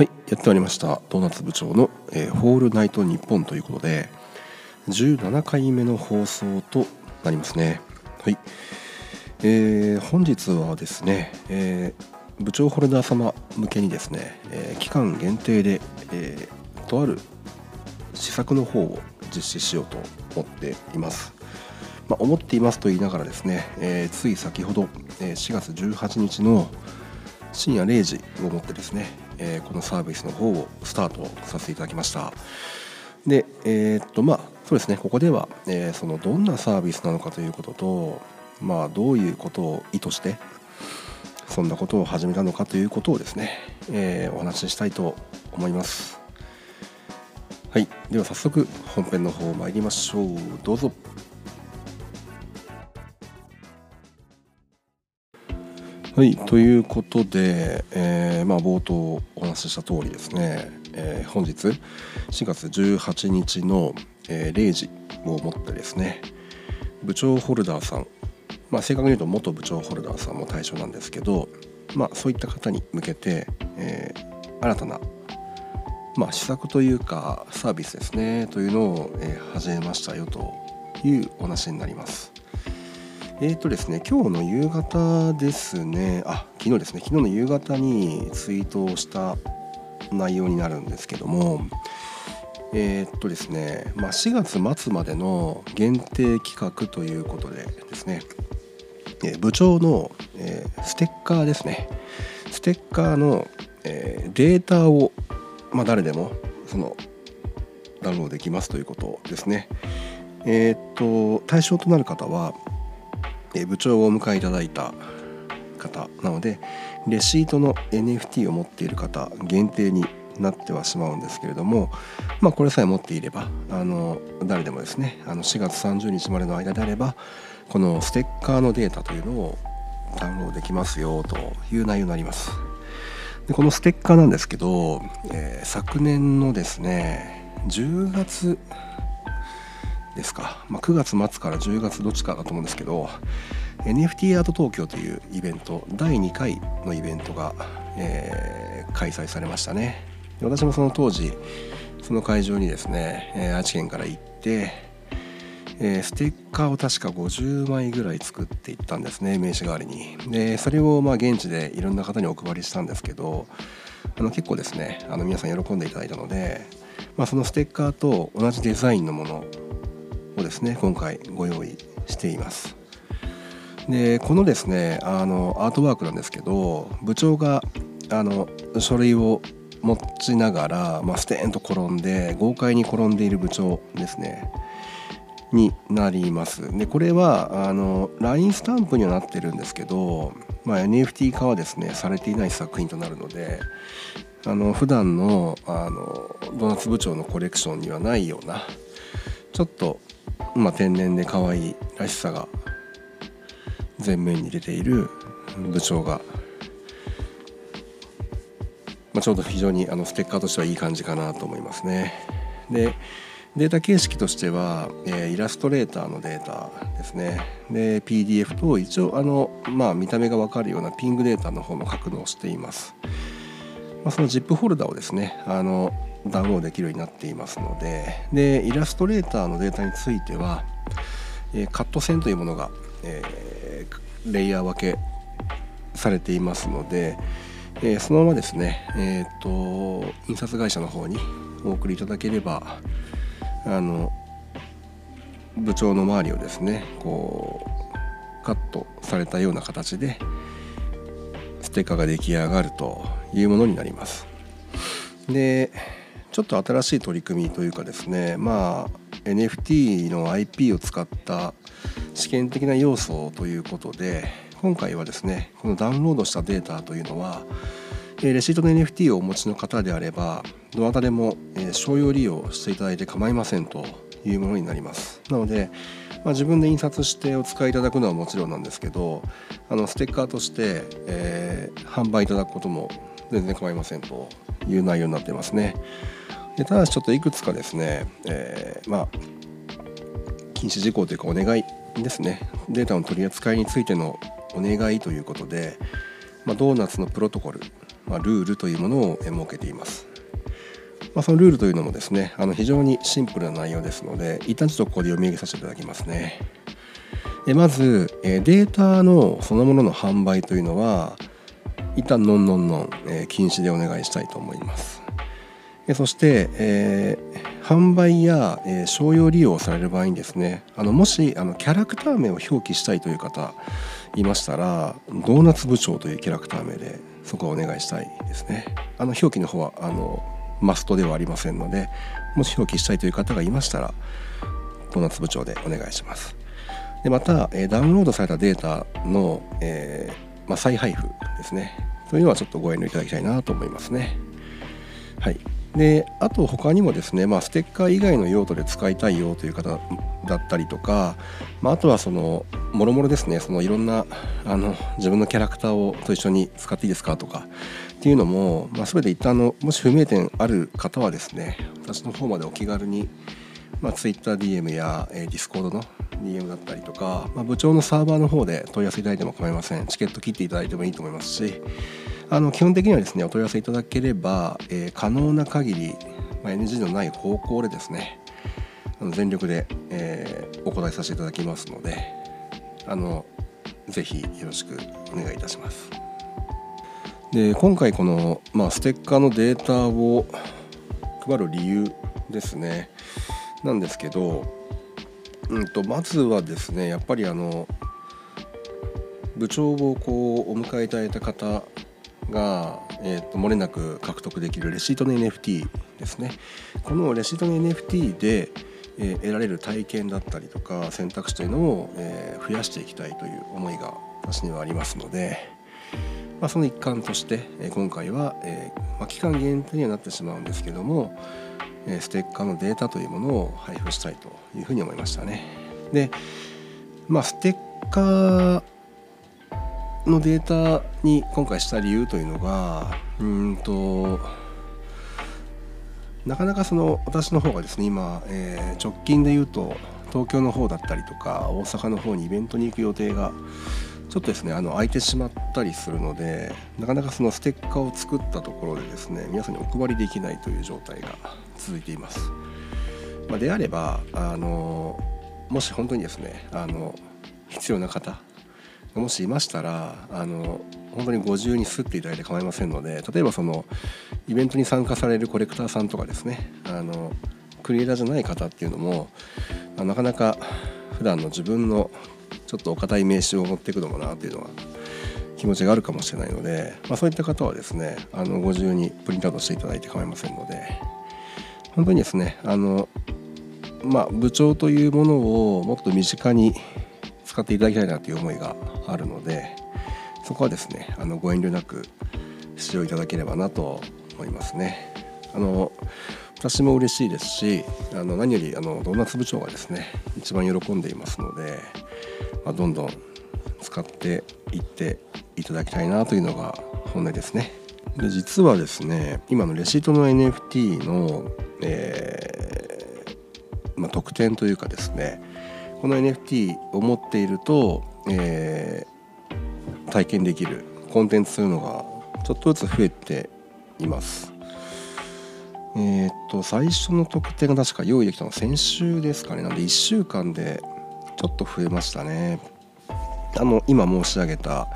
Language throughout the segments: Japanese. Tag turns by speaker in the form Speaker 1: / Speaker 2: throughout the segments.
Speaker 1: はいやってまいりました。ドーナツ部長の、えー、ホールナイトニッポンということで17回目の放送となりますね。はい、えー、本日はですね、えー、部長ホルダー様向けにですね、えー、期間限定で、え、とある施策の方を実施しようと思っています。まあ、思っていますと言いながらですね、え、つい先ほど、え、4月18日の深夜0時をもってですね、えー、このサービスの方をスタートさせていただきました。でえー、っとまあそうですね。ここでは、えー、そのどんなサービスなのかということとまあどういうことを意図してそんなことを始めたのかということをですね、え、お話ししたいと思います。はい。では早速本編の方参りましょう。どうぞ。はい、ということで、えー、まあ、冒頭お話しした通りですね、えー、本日4月18日の、えー、0時をもってですね部長ホルダーさん、まあ、正確に言うと元部長ホルダーさんも対象なんですけど、まあ、そういった方に向けて、え新たな、まあ、施策というかサービスですねというのを、え始めましたよというお話になります。えっ、ー、とですね、今日の夕方ですね、あ、昨日ですね、昨日の夕方にツイートをした内容になるんですけども、えっ、とですね、まあ、4月末までの限定企画ということでですね、え部長の、えステッカーですね、ステッカーの、えデータを、まあ、誰でもそのダウンロードできますということですね。えっ、と対象となる方は部長をお迎えいただいた方なのでレシートの NFT を持っている方限定になってはしまうんですけれども、まあ、これさえ持っていればあの誰でもですねあの4月30日までの間であればこのステッカーのデータというのをダウンロードできますよという内容になります。でこのステッカーなんですけど、えー、昨年のですね10月ですか、まあ、9月末から10月どっちかだと思うんですけど NFT アート東京というイベント第2回のイベントが、えー、開催されましたね。私もその当時その会場にですね、え、愛知県から行って、えー、ステッカーを確か50枚ぐらい作っていったんですね名刺代わりに。でそれをまあ現地でいろんな方にお配りしたんですけどあの結構ですねあの皆さん喜んでいただいたので、まあ、そのステッカーと同じデザインのものをですね今回ご用意しています。でこのですねあのアートワークなんですけど部長があの書類を持ちながら、まあ、ステーンと転んで豪快に転んでいる部長ですね。になります。でこれはあの LINE スタンプにはなってるんですけど、まあ、NFT 化はですねされていない作品となるのであの普段のあのドーナツ部長のコレクションにはないようなちょっとまあ、天然で可愛いらしさが前面に出ている部長が、まあ、ちょうど非常にあのステッカーとしてはいい感じかなと思いますね。でデータ形式としては、えー、イラストレーターのデータですね。で PDF と一応あの、まあ、見た目が分かるようなピングデータの方の格納をしています。まあ、その ZIP フォルダーをですねあのダウンロードできるようになっていますのででイラストレーターのデータについては、え、カット線というものが、えー、レイヤー分けされていますので、えー、そのままですね、えーと、印刷会社の方にお送りいただければあの部長の周りをですねこうカットされたような形でステッカーが出来上がるというものになります。でちょっと新しい取り組みというかですねまあ NFT の IP を使った試験的な要素ということで今回はですねこのダウンロードしたデータというのはレシートの NFT をお持ちの方であればどなたでも商用利用していただいて構いませんというものになりますなので、まあ、自分で印刷してお使いいただくのはもちろんなんですけどあのステッカーとして、えー、販売いただくことも全然構いませんという内容になってますね。でただしちょっといくつかですね、えー、まあ禁止事項というかお願いですねデータの取り扱いについてのお願いということで、まあ、ドーナツのプロトコルまあ、ルールというものを設けています。まあ、そのルールというのもですねあの非常にシンプルな内容ですので一旦ちょっとここで読み上げさせていただきますね。でまずデータのそのものの販売というのは一旦ノンノンノン、え禁止でお願いしたいと思います。そして、えー、販売や、えー、商用利用される場合にですねあのもしあのキャラクター名を表記したいという方いましたらドーナツ部長というキャラクター名でそこはお願いしたいですね。あの表記の方はあのマストではありませんのでもし表記したいという方がいましたらドーナツ部長でお願いします。でまた、えー、ダウンロードされたデータの、えーまあ、再配布ですね。というのはちょっとご遠慮いただきたいなと思いますね。はい。であと他にもですね、まあ、ステッカー以外の用途で使いたいよという方だったりとか、まあ、あとはそのもろもろですねそのいろんなあの自分のキャラクターをと一緒に使っていいですかとかっていうのも、まあ、全て一旦のもし不明点ある方はですね私の方までお気軽に、まあ、TwitterDM や、えー、Discord の DM だったりとか、まあ、部長のサーバーの方で問い合わせいただいても構いません。チケット切っていただいてもいいと思いますしあの基本的にはですねお問い合わせいただければ、えー、可能な限り、まあ、NG のない方向でですねあの全力で、えー、お答えさせていただきますのであのぜひよろしくお願いいたします。で今回この、まあ、ステッカーのデータを配る理由ですねなんですけど、うんと、まずはですねやっぱりあの部長をこうお迎えいただいた方が、えーと、漏れなく獲得できるレシートの NFT ですねこのレシートの NFT で、えー、得られる体験だったりとか選択肢というのを、えー、増やしていきたいという思いが私にはありますので、まあ、その一環として、えー、今回は、えまあ、期間限定にはなってしまうんですけども、えステッカーのデータというものを配布したいというふうに思いましたね。でまあステッカーのデータに今回した理由というのがうんとなかなかその私の方がですね今、えー、直近で言うと東京の方だったりとか大阪の方にイベントに行く予定がちょっとですねあの空いてしまったりするのでなかなかそのステッカーを作ったところでですね皆さんにお配りできないという状態が続いています。まあ、であればあのもし本当にですねあの必要な方もしいましたらあの本当にご自由にすっていただいて構いませんので例えばそのイベントに参加されるコレクターさんとかですねあのクリエイターじゃない方っていうのもなかなか普段の自分のちょっとお堅い名刺を持っていくのもなっていうのは気持ちがあるかもしれないので、まあ、そういった方はですねあのご自由にプリントアウトしていただいて構いませんので本当にですねあのまあ部長というものをもっと身近に使っていただきたいなという思いがあるのでそこはですねあのご遠慮なく使用いただければなと思いますね。あの私も嬉しいですしあの何よりあのドーナツ部長がですね一番喜んでいますので、まあ、どんどん使っていっていただきたいなというのが本音ですね。で実はですね今のレシートの NFT の、えーまあ、特典というかですねこの NFT を持っていると、えー、体験できるコンテンツというのがちょっとずつ増えています。えっ、と最初の特典が確か用意できたのは先週ですかねなんで1週間でちょっと増えましたね。あの今申し上げた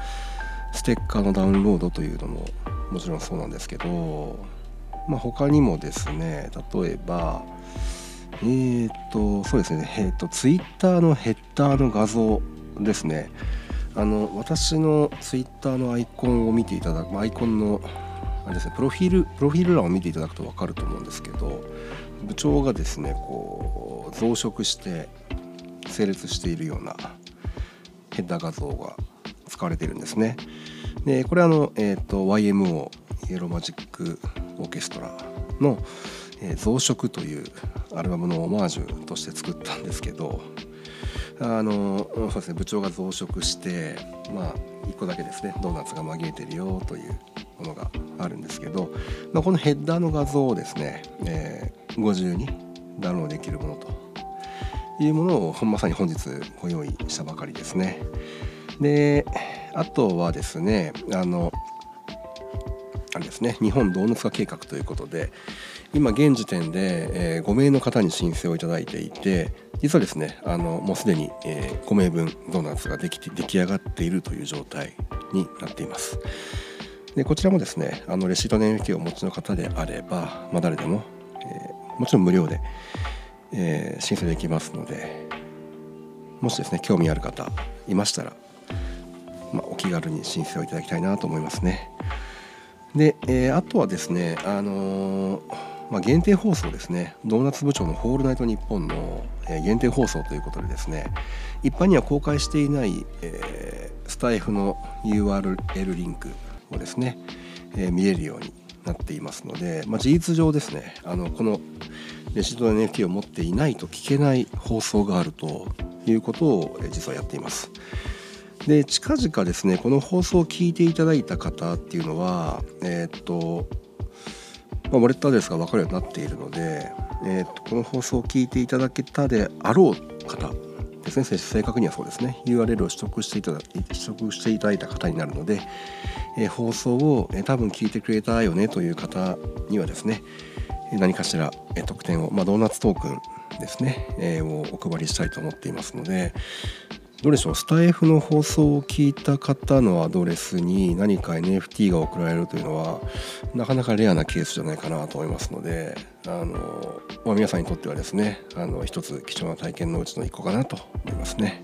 Speaker 1: ステッカーのダウンロードというのももちろんそうなんですけど、まあ、他にもですね例えばえー、っとそうですね。えー、っとツイッターのヘッダーの画像ですね。あの私のツイッターのアイコンを見ていただくアイコンのあれですねプロフィールプロフィール欄を見ていただくと分かると思うんですけど部長がですねこう増殖して成立しているようなヘッダー画像が使われているんですね。でこれあの、えーと、YMO イエローマジックオーケストラの「えー、増殖」というアルバムのオマージュとして作ったんですけどあのそうですね部長が増殖してまあ1個だけですねドーナツが紛れてるよというものがあるんですけど、まあ、このヘッダーの画像をですね、えー、ご自由にダウンロードできるものというものをまさに本日ご用意したばかりですね。であとはですねあのあれですね日本ドーナツ化計画ということで今現時点で、えー、5名の方に申請をいただいていて実はですねあのもうすでに、えー、5名分ドーナツができて出来上がっているという状態になっています。でこちらもですねあのレシートの NFT をお持ちの方であれば、まあ、誰でも、えー、もちろん無料で、えー、申請できますのでもしですね興味ある方いましたら、まあ、お気軽に申請をいただきたいなと思いますね。で、えー、あとはですねあのーまあ、限定放送ですねドーナツ部長の「ホールナイトニッポン」の、限定放送ということでですね一般には公開していない、えー、スタイフの URL リンクをですね、えー、見れるようになっていますので、まあ、事実上ですねあのこのレシート NFT を持っていないと聞けない放送があるということを、実はやっています。で近々ですねこの放送を聞いていただいた方っていうのはえー、っとまあ、ウォレットアドレスが分かるようになっているので、えー、とこの放送を聞いていただけたであろう方ですね正確にはそうですね URL を取得していただ取得していただいた方になるので、えー、放送を、えー、多分聞いてくれたよねという方にはですね何かしら、えー、特典を、まあ、ドーナツトークンですね、えー、をお配りしたいと思っていますので、どうでしょう？スタイフの放送を聞いた方のアドレスに何か NFT が送られるというのはなかなかレアなケースじゃないかなと思いますのであの、まあ、皆さんにとってはですねあの一つ貴重な体験のうちの一個かなと思いますね。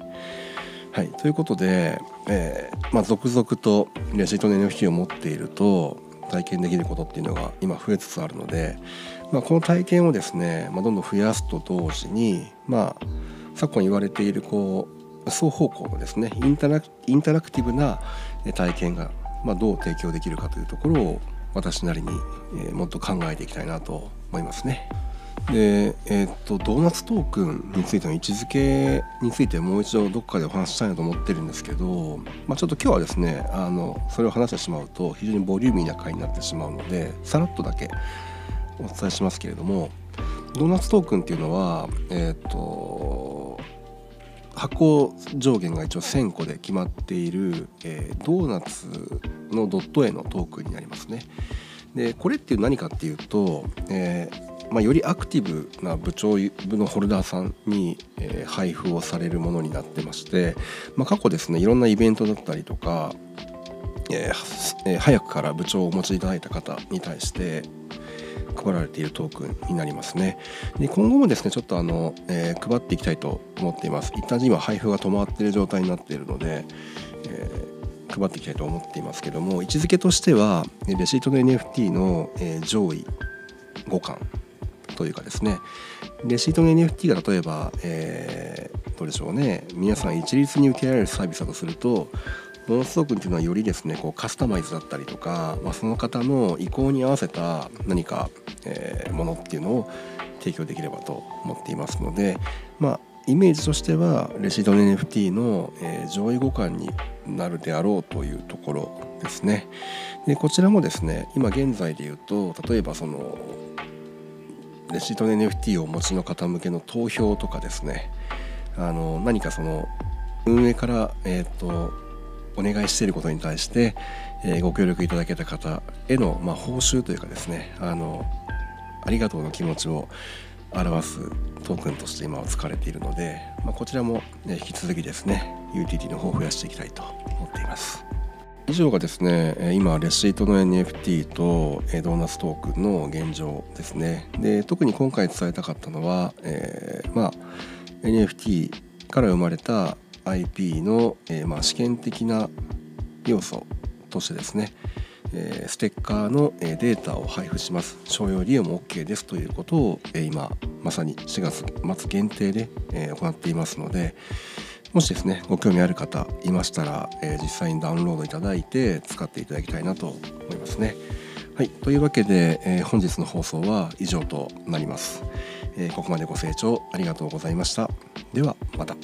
Speaker 1: はい、ということで、えーまあ、続々とレシートの NFT を持っていると体験できることっていうのが今増えつつあるので、まあ、この体験をですね、まあ、どんどん増やすと同時に、まあ、昨今言われているこう双方向のですねインタラインタラクティブな体験が、まあ、どう提供できるかというところを私なりに、えもっと考えていきたいなと思いますね。で、えー、っとドーナツトークンについての位置づけについてもう一度どこかでお話ししたいなと思ってるんですけど、まあ、ちょっと今日はですねあのそれを話してしまうと非常にボリューミーな回になってしまうのでさらっとだけお伝えしますけれどもドーナツトークンっていうのはえー、っと箱上限が一応1000個で決まっている、えー、ドーナツのドット絵のトークンになりますね。でこれっていう何かっていうと、えー、まあ、よりアクティブな部長部のホルダーさんに、えー、配布をされるものになってまして、まあ、過去ですねいろんなイベントだったりとか、えー、早くから部長をお持ちいただいた方に対して配られているトークンになりますね。で今後もですねちょっとあの、えー、配っていきたいと思っています。一旦今配布が止まっている状態になっているので、えー、配っていきたいと思っていますけども位置づけとしてはレシートの NFT の、え、上位5巻というかですねレシートの NFT が例えば、えー、どうでしょうね皆さん一律に受けられるサービスだとするとモノストークっていうのはよりですねこうカスタマイズだったりとか、まあ、その方の意向に合わせた何か、えー、ものっていうのを提供できればと思っていますので、まあ、イメージとしてはレシート NFT の、え、上位互換になるであろうというところですね。でこちらもですね今現在で言うと例えばそのレシートの NFT をお持ちの方向けの投票とかですねあの何かその運営から、えーとお願いしていることに対して、えー、ご協力いただけた方への、まあ、報酬というかですねあのありがとうの気持ちを表すトークンとして今は使われているので、まあ、こちらも、ね、引き続きですね UTT の方を増やしていきたいと思っています。以上がですね今レシートの NFT とドーナツトークンの現状ですね。で特に今回伝えたかったのは、えー、まあ NFT から生まれた IP の、えー、まあ、試験的な要素としてですね、えー、ステッカーの、えデータを配布します商用利用も OK ですということを、え今まさに4月末限定で、え行っていますのでもしですねご興味ある方いましたら、え実際にダウンロードいただいて使っていただきたいなと思いますね。はい、というわけで、え本日の放送は以上となります、えここまでご清聴ありがとうございました。ではまた。